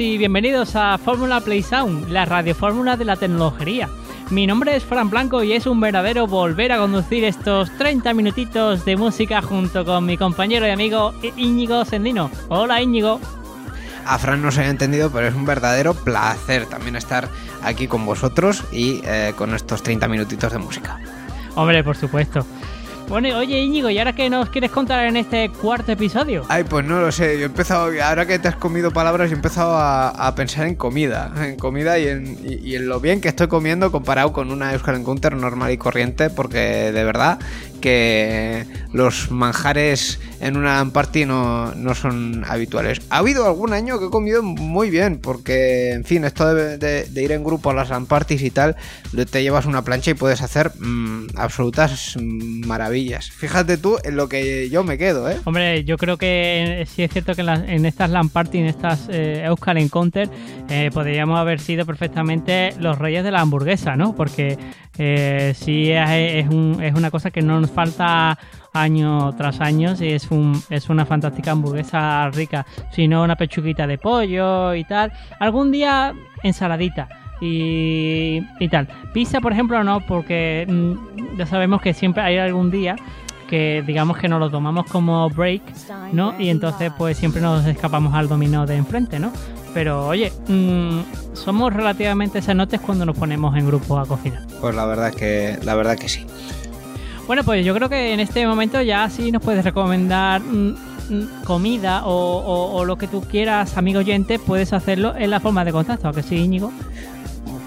y bienvenidos a Fórmula Play Sound, la radiofórmula de la tecnología. Mi nombre es Fran Blanco y es un verdadero volver a conducir estos 30 minutitos de música junto con mi compañero y amigo Íñigo Sendino. Hola Íñigo. A Fran no se ha entendido, pero es un verdadero placer también estar aquí con vosotros y eh, con estos 30 minutitos de música. Hombre, por supuesto. Bueno, oye Íñigo, ¿y ahora qué nos quieres contar en este cuarto episodio? Ay, pues no lo sé, yo he empezado, ahora que te has comido palabras, he empezado a, pensar en comida, en comida y en, y en, lo bien que estoy comiendo comparado con una Euskal Encounter normal y corriente, porque de verdad que los manjares en una party no, son habituales. Ha habido algún año que he comido muy bien, porque, en fin, esto de, ir en grupo a las parties y tal, te llevas una plancha y puedes hacer mm, absolutas maravillas. Fíjate tú en lo que yo me quedo, ¿eh? Hombre, yo creo que sí es cierto que en, estas LAN party, en estas eh, Euskal Encounter, eh, podríamos haber sido perfectamente los reyes de la hamburguesa, ¿no? Porque eh, sí es, es, una cosa que no nos falta año tras año y es, un, es una fantástica hamburguesa rica, sino una pechuguita de pollo y tal. Algún día ensaladita. Y, y tal. Pizza, por ejemplo, no, porque mm, ya sabemos que siempre hay algún día que digamos que nos lo tomamos como break, ¿no? Y entonces pues siempre nos escapamos al dominó de enfrente, ¿no? Pero oye, mmm, somos relativamente sanotes cuando nos ponemos en grupo a cocinar. Pues la verdad que, la verdad que sí. Bueno, pues yo creo que en este momento ya sí nos puedes recomendar mm, mm, comida o, o, lo que tú quieras, amigo oyente, puedes hacerlo en la forma de contacto, ¿a que sí, Íñigo?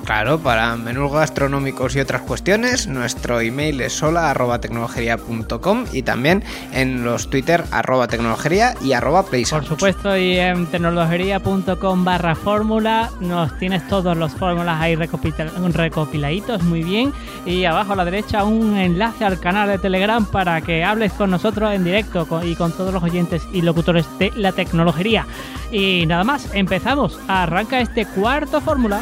Claro, para menús gastronómicos y otras cuestiones, nuestro email es sola.tecnologería.com y también en los Twitter arroba tecnologería y arroba Por supuesto, y en tecnologería.com barra fórmula nos tienes todos los fórmulas ahí recopiladitos, muy bien. Y abajo a la derecha un enlace al canal de Telegram para que hables con nosotros en directo y con todos los oyentes y locutores de la tecnología. Y nada más, empezamos. Arranca este cuarto fórmula.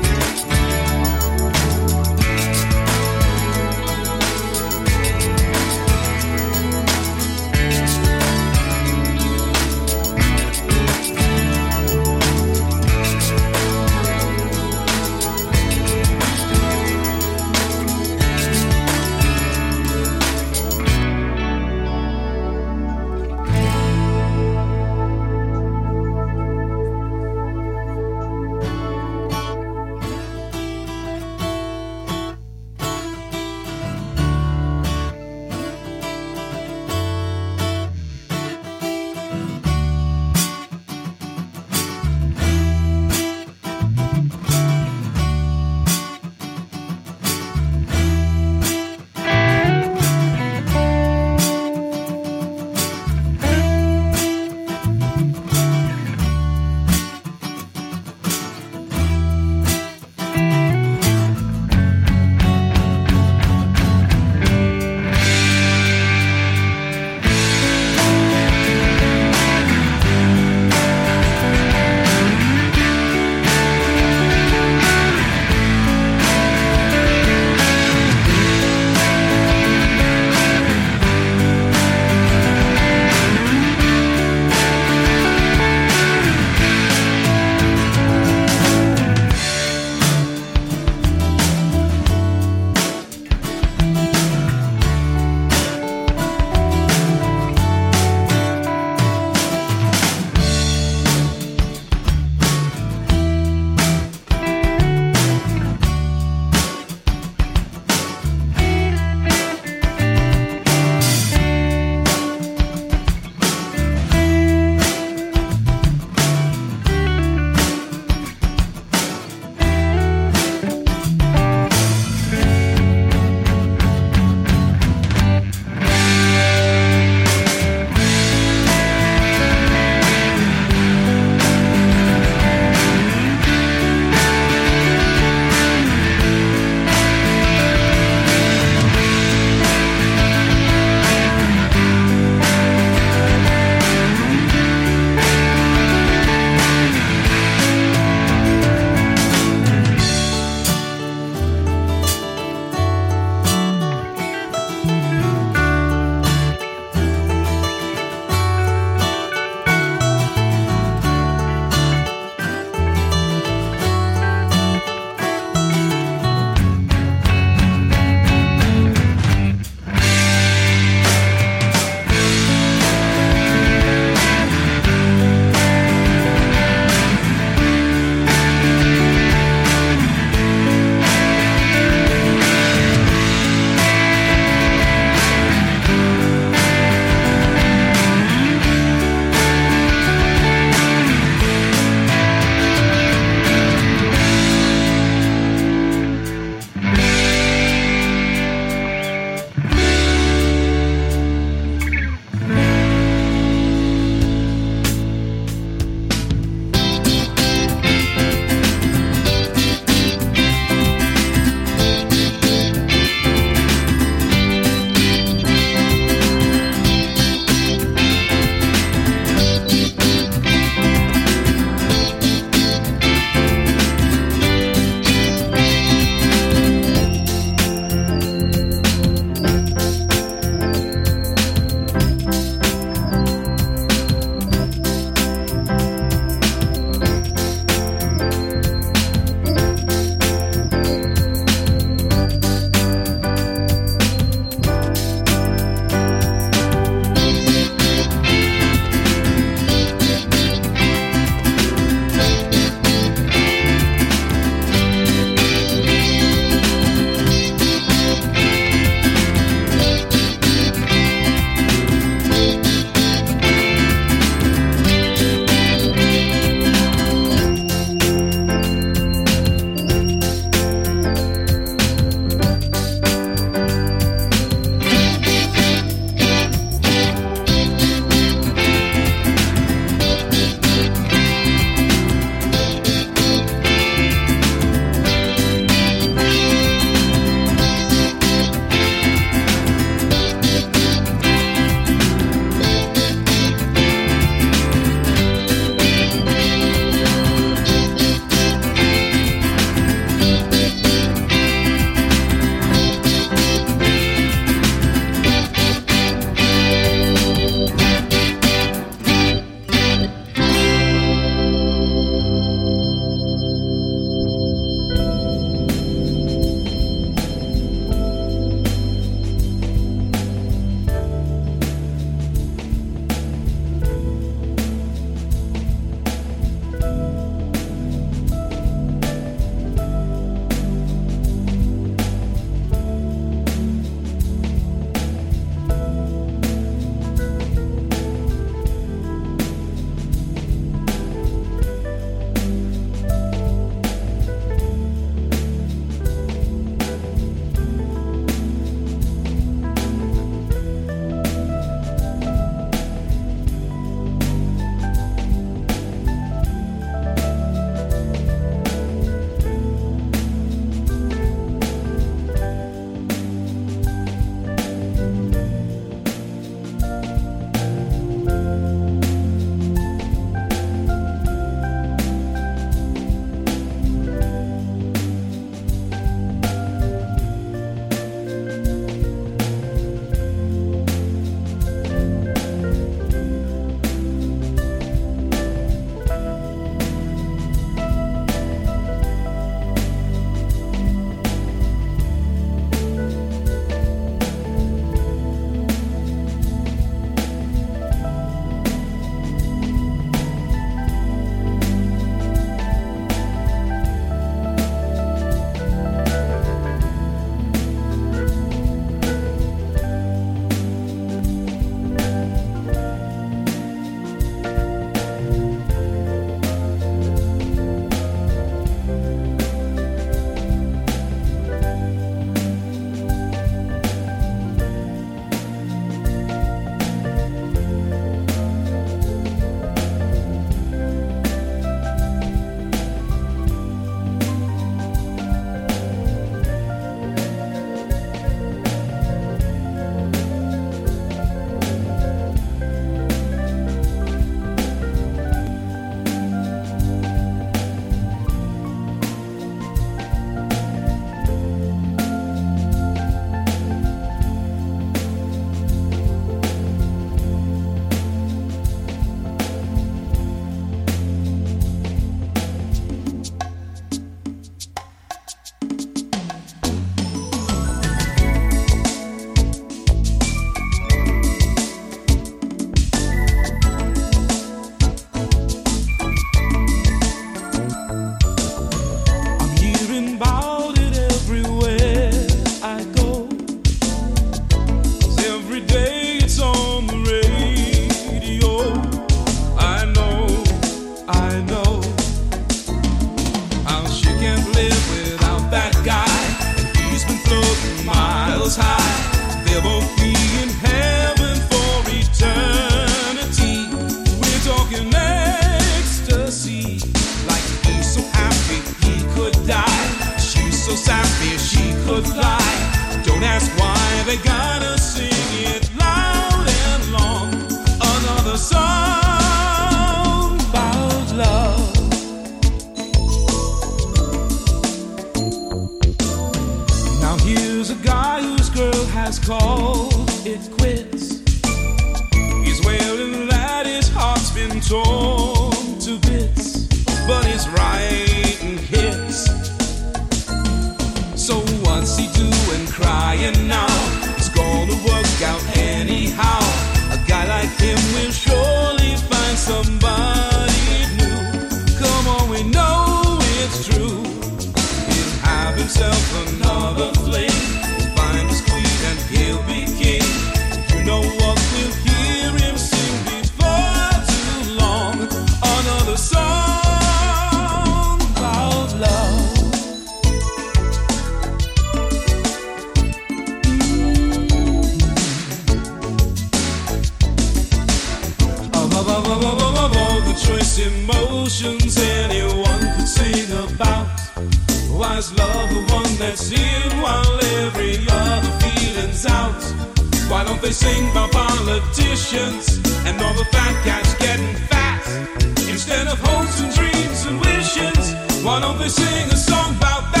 Why don't they sing a song about that?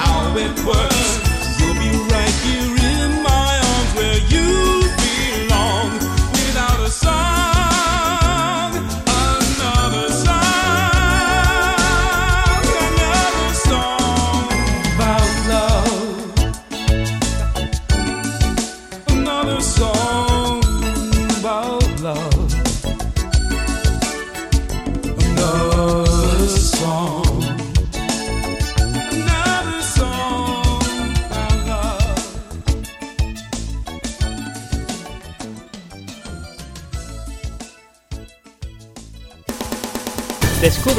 how it works.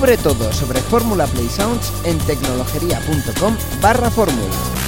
Descubre todo sobre Fórmula Play Sounds en tecnologería.com barra fórmula.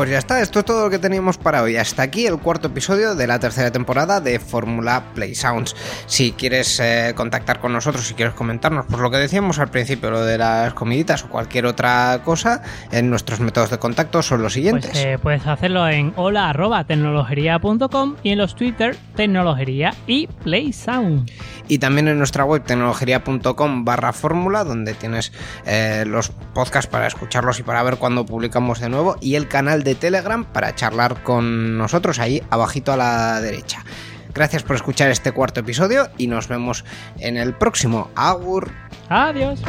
Pues ya está, esto es todo lo que teníamos para hoy. Hasta aquí el cuarto episodio de la tercera temporada de Fórmula Play Sounds. Si quieres eh, contactar con nosotros, si quieres comentarnos, pues lo que decíamos al principio, lo de las comiditas o cualquier otra cosa, en nuestros métodos de contacto son los siguientes. Pues, eh, puedes hacerlo en hola.tecnologería.com y en los Twitter tecnologería y Play Sound. Y también en nuestra web tecnologería.com barra fórmula, donde tienes eh, los podcasts para escucharlos y para ver cuándo publicamos de nuevo, y el canal Telegram para charlar con nosotros ahí abajito a la derecha. Gracias por escuchar este cuarto episodio y nos vemos en el próximo. Agur. Adiós.